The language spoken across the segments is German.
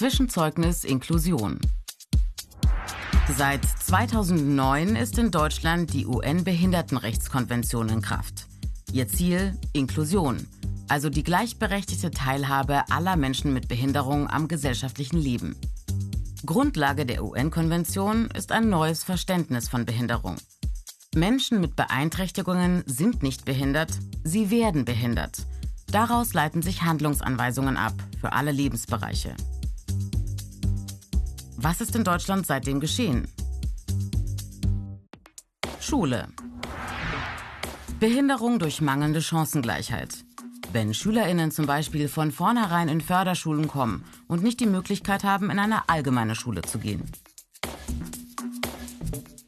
Zwischenzeugnis Inklusion. Seit 2009 ist in Deutschland die UN-Behindertenrechtskonvention in Kraft. Ihr Ziel Inklusion, also die gleichberechtigte Teilhabe aller Menschen mit Behinderung am gesellschaftlichen Leben. Grundlage der UN-Konvention ist ein neues Verständnis von Behinderung. Menschen mit Beeinträchtigungen sind nicht behindert, sie werden behindert. Daraus leiten sich Handlungsanweisungen ab für alle Lebensbereiche. Was ist in Deutschland seitdem geschehen? Schule. Behinderung durch mangelnde Chancengleichheit. Wenn Schülerinnen zum Beispiel von vornherein in Förderschulen kommen und nicht die Möglichkeit haben, in eine allgemeine Schule zu gehen.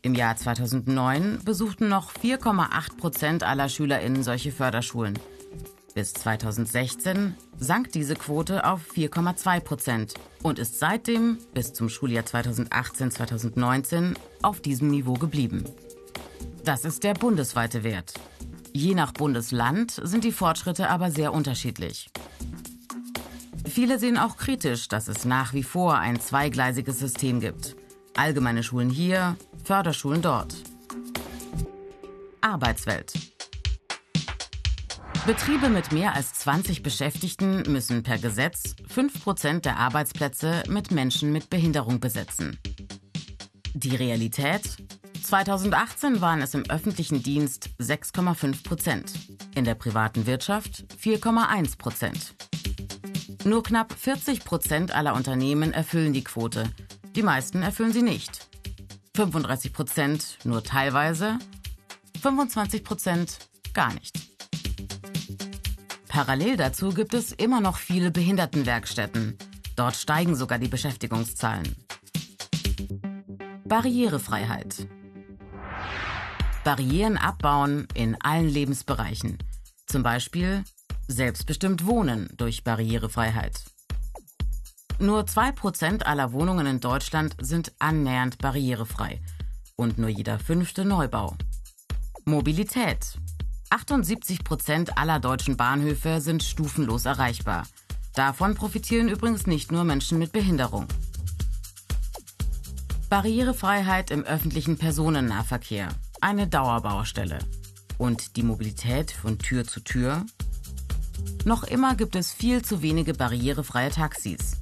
Im Jahr 2009 besuchten noch 4,8 Prozent aller Schülerinnen solche Förderschulen. Bis 2016 sank diese Quote auf 4,2 Prozent und ist seitdem bis zum Schuljahr 2018-2019 auf diesem Niveau geblieben. Das ist der bundesweite Wert. Je nach Bundesland sind die Fortschritte aber sehr unterschiedlich. Viele sehen auch kritisch, dass es nach wie vor ein zweigleisiges System gibt. Allgemeine Schulen hier, Förderschulen dort. Arbeitswelt. Betriebe mit mehr als 20 Beschäftigten müssen per Gesetz 5% der Arbeitsplätze mit Menschen mit Behinderung besetzen. Die Realität? 2018 waren es im öffentlichen Dienst 6,5 Prozent, in der privaten Wirtschaft 4,1 Prozent. Nur knapp 40 Prozent aller Unternehmen erfüllen die Quote, die meisten erfüllen sie nicht. 35 Prozent nur teilweise, 25 Prozent gar nicht. Parallel dazu gibt es immer noch viele Behindertenwerkstätten. Dort steigen sogar die Beschäftigungszahlen. Barrierefreiheit. Barrieren abbauen in allen Lebensbereichen. Zum Beispiel selbstbestimmt wohnen durch Barrierefreiheit. Nur 2% aller Wohnungen in Deutschland sind annähernd barrierefrei und nur jeder fünfte Neubau. Mobilität. 78 Prozent aller deutschen Bahnhöfe sind stufenlos erreichbar. Davon profitieren übrigens nicht nur Menschen mit Behinderung. Barrierefreiheit im öffentlichen Personennahverkehr. Eine Dauerbaustelle. Und die Mobilität von Tür zu Tür? Noch immer gibt es viel zu wenige barrierefreie Taxis.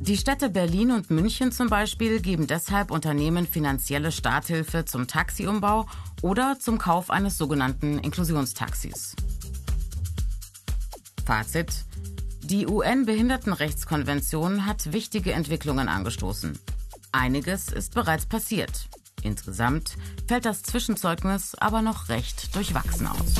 Die Städte Berlin und München zum Beispiel geben deshalb Unternehmen finanzielle Starthilfe zum Taxiumbau oder zum Kauf eines sogenannten Inklusionstaxis. Fazit. Die UN-Behindertenrechtskonvention hat wichtige Entwicklungen angestoßen. Einiges ist bereits passiert. Insgesamt fällt das Zwischenzeugnis aber noch recht durchwachsen aus.